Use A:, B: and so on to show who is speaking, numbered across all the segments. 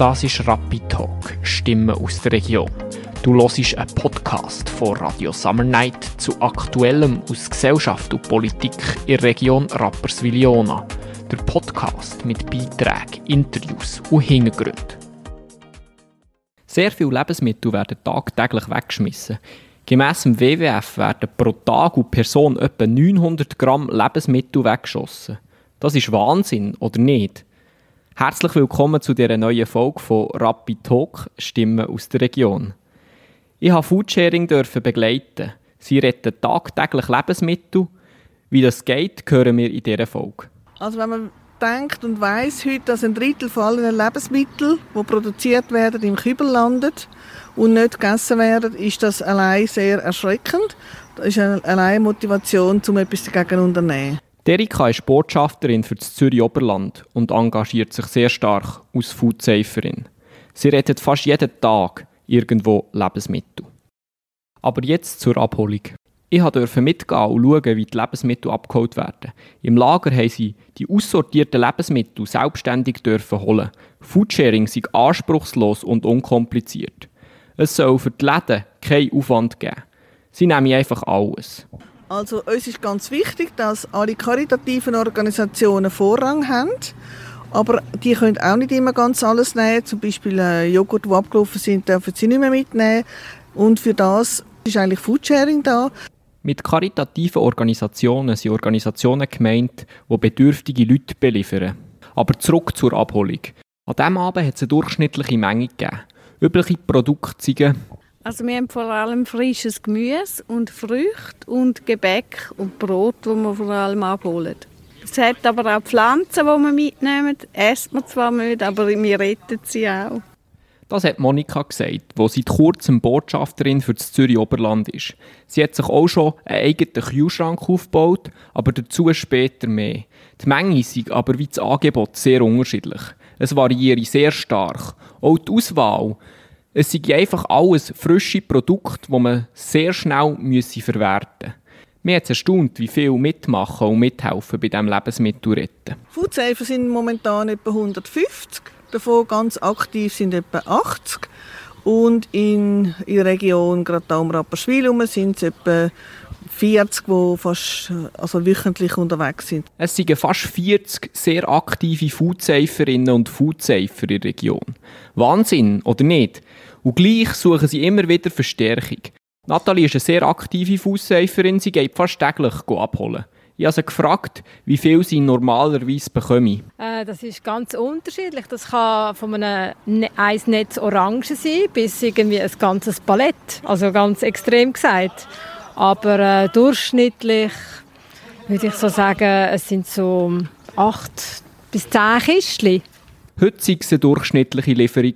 A: Das ist Rapid Talk, Stimmen aus der Region. Du hörst einen Podcast von Radio Summer Night zu Aktuellem aus Gesellschaft und Politik in der Region Rapperswil-Jona. Der Podcast mit Beiträgen, Interviews und Hintergründen. Sehr viele Lebensmittel werden tagtäglich weggeschmissen. Gemäss dem WWF werden pro Tag und Person etwa 900 Gramm Lebensmittel weggeschossen. Das ist Wahnsinn, oder nicht? Herzlich willkommen zu dieser neuen Folge von Rapid Talk, Stimmen aus der Region. Ich durfte Foodsharing begleiten. Sie retten tagtäglich Lebensmittel. Wie das geht, hören wir in dieser Folge.
B: Also wenn man denkt und weiß heute, dass ein Drittel von allen Lebensmitteln, die produziert werden, im Kübel landet und nicht gegessen werden, ist das allein sehr erschreckend. Das ist eine allein Motivation, um etwas dagegen zu unternehmen.
A: Erika ist Botschafterin für das Zürich Oberland und engagiert sich sehr stark als Foodsaferin. Sie rettet fast jeden Tag irgendwo Lebensmittel. Aber jetzt zur Abholung. Ich durfte mitgehen und schauen, wie die Lebensmittel abgeholt werden. Im Lager haben sie die aussortierten Lebensmittel selbstständig dürfen holen. Foodsharing sei anspruchslos und unkompliziert. Es soll für die Läden keinen Aufwand geben. Sie nehmen einfach alles.
B: Also uns ist ganz wichtig, dass alle karitativen Organisationen Vorrang haben. Aber die können auch nicht immer ganz alles nehmen. Zum Beispiel äh, Joghurt, die abgelaufen sind, dürfen sie nicht mehr mitnehmen. Und für das ist eigentlich Foodsharing da.
A: Mit karitativen Organisationen sind Organisationen gemeint, die bedürftige Leute beliefern. Aber zurück zur Abholung. An diesem Abend hat es eine durchschnittliche Menge gegeben. Übliche Produkte
C: also wir haben vor allem frisches Gemüse und Früchte und Gebäck und Brot, das wir vor allem abholen. Es hat aber auch Pflanzen, die wir mitnehmen. Esst man zwar nicht, aber wir retten sie auch.
A: Das hat Monika gesagt, wo seit kurzem Botschafterin für das Zürich Oberland ist. Sie hat sich auch schon einen eigenen Kühlschrank aufgebaut, aber dazu später mehr. Die Menge ist aber wie das Angebot sehr unterschiedlich. Es variiert sehr stark. Auch die Auswahl. Es sind einfach alles frische Produkte, die man sehr schnell verwerten müsse. Mir hat es erstaunt, wie viele mitmachen und mithelfen bei diesem Lebensmittel retten.
B: Foodsafer sind momentan etwa 150 davon ganz aktiv sind etwa 80 und in, der Region um Rapperswil sind es etwa 40, die fast also wöchentlich unterwegs sind.
A: Es sind fast 40 sehr aktive Foodsaferinnen und Foodsafer in der Region. Wahnsinn, oder nicht? Und gleich suchen sie immer wieder Verstärkung. Nathalie ist eine sehr aktive Foodsaferin, sie geht fast täglich abholen. Ich habe sie gefragt, wie viel sie normalerweise bekommen.
D: Äh, das ist ganz unterschiedlich. Das kann von einem ne-, Eisnetz Orange sein bis irgendwie ein ganzes Palett. Also ganz extrem gesagt. Aber äh, durchschnittlich würde ich so sagen, es sind so acht bis zehn Kistchen.
A: Heute war es eine durchschnittliche Lieferung.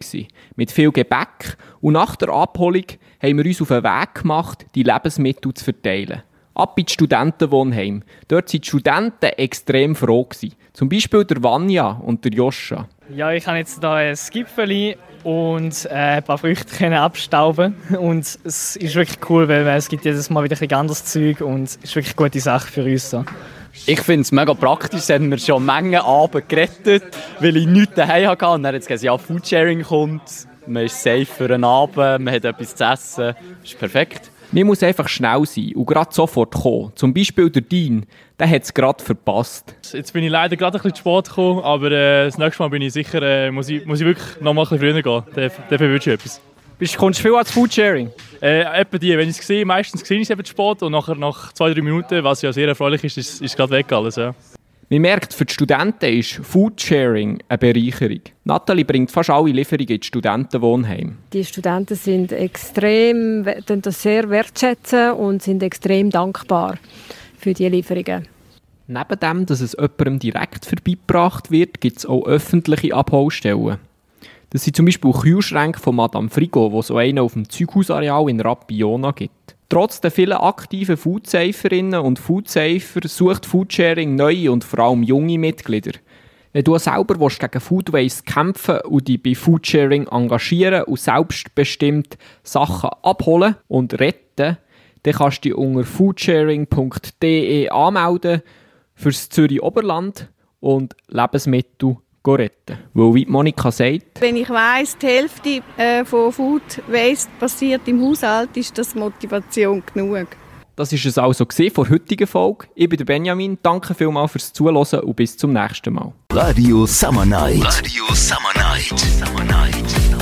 A: Mit viel Gebäck. Und nach der Abholung haben wir uns auf den Weg gemacht, die Lebensmittel zu verteilen ab ins Studentenwohnheim. Dort waren die Studenten extrem froh. Gewesen. Zum Beispiel der Vanya und der Joscha.
E: Ja, ich habe jetzt hier ein Gipfeli und äh, ein paar Früchte abstauben und es ist wirklich cool, weil es gibt jedes Mal wieder ein anderes Zeug und es ist wirklich eine gute Sache für uns. So.
F: Ich finde es mega praktisch, es haben wir schon Mengen Abend gerettet, weil ich nichts daheim hatte. Und dann hat es gesagt, ja, Foodsharing kommt, man ist safe für einen Abend, man hat etwas zu essen, das ist perfekt.
A: Man muss einfach schnell sein und gerade sofort kommen. Zum Beispiel der Dean, der hat es gerade verpasst.
G: Jetzt bin ich leider gerade ein bisschen zu spät gekommen, aber äh, das nächste Mal bin ich sicher, äh, muss, ich, muss ich wirklich noch mal ein bisschen früher gehen. Dafür wünsche ich etwas.
A: Bist, kommst du viel ans Foodsharing?
G: Äh, etwa die. Wenn ich es sehe, meistens sehe ich es eben zu spät und nachher nach zwei, drei Minuten, was ja sehr erfreulich ist, ist es gerade weg alles. Ja.
A: Man merkt, für die Studenten ist Foodsharing eine Bereicherung. Nathalie bringt fast alle Lieferungen ins Studentenwohnheim.
D: Die Studenten sind extrem, das sehr wertschätzen und sind extrem dankbar für die Lieferungen.
A: Neben dem, dass es jemandem direkt vorbeigebracht wird, gibt es auch öffentliche Abholstellen. Das sind zum Beispiel Kühlschränke von Madame Frigo, wo so einen auf dem Zeughausareal in Rappiona gibt. Trotz der vielen aktiven Foodsaferinnen und Foodsafer sucht Foodsharing neue und vor allem junge Mitglieder. Wenn du selber willst, gegen Food Waste kämpfen und dich bei Foodsharing engagieren und selbstbestimmt Sachen abholen und retten, dann kannst du dich unter foodsharing.de anmelden fürs Zürich Oberland und Lebensmittel retten. Weil, wie Monika sagt,
C: Wenn ich weiss, die Hälfte äh, von Food Waste passiert im Haushalt, ist das Motivation genug.
A: das ist es also gesehen vor der heutigen Folge. Ich bin der Benjamin, danke vielmals fürs Zuhören und bis zum nächsten Mal.
H: Radio Summer Night. Radio Summer Night. Summer Night.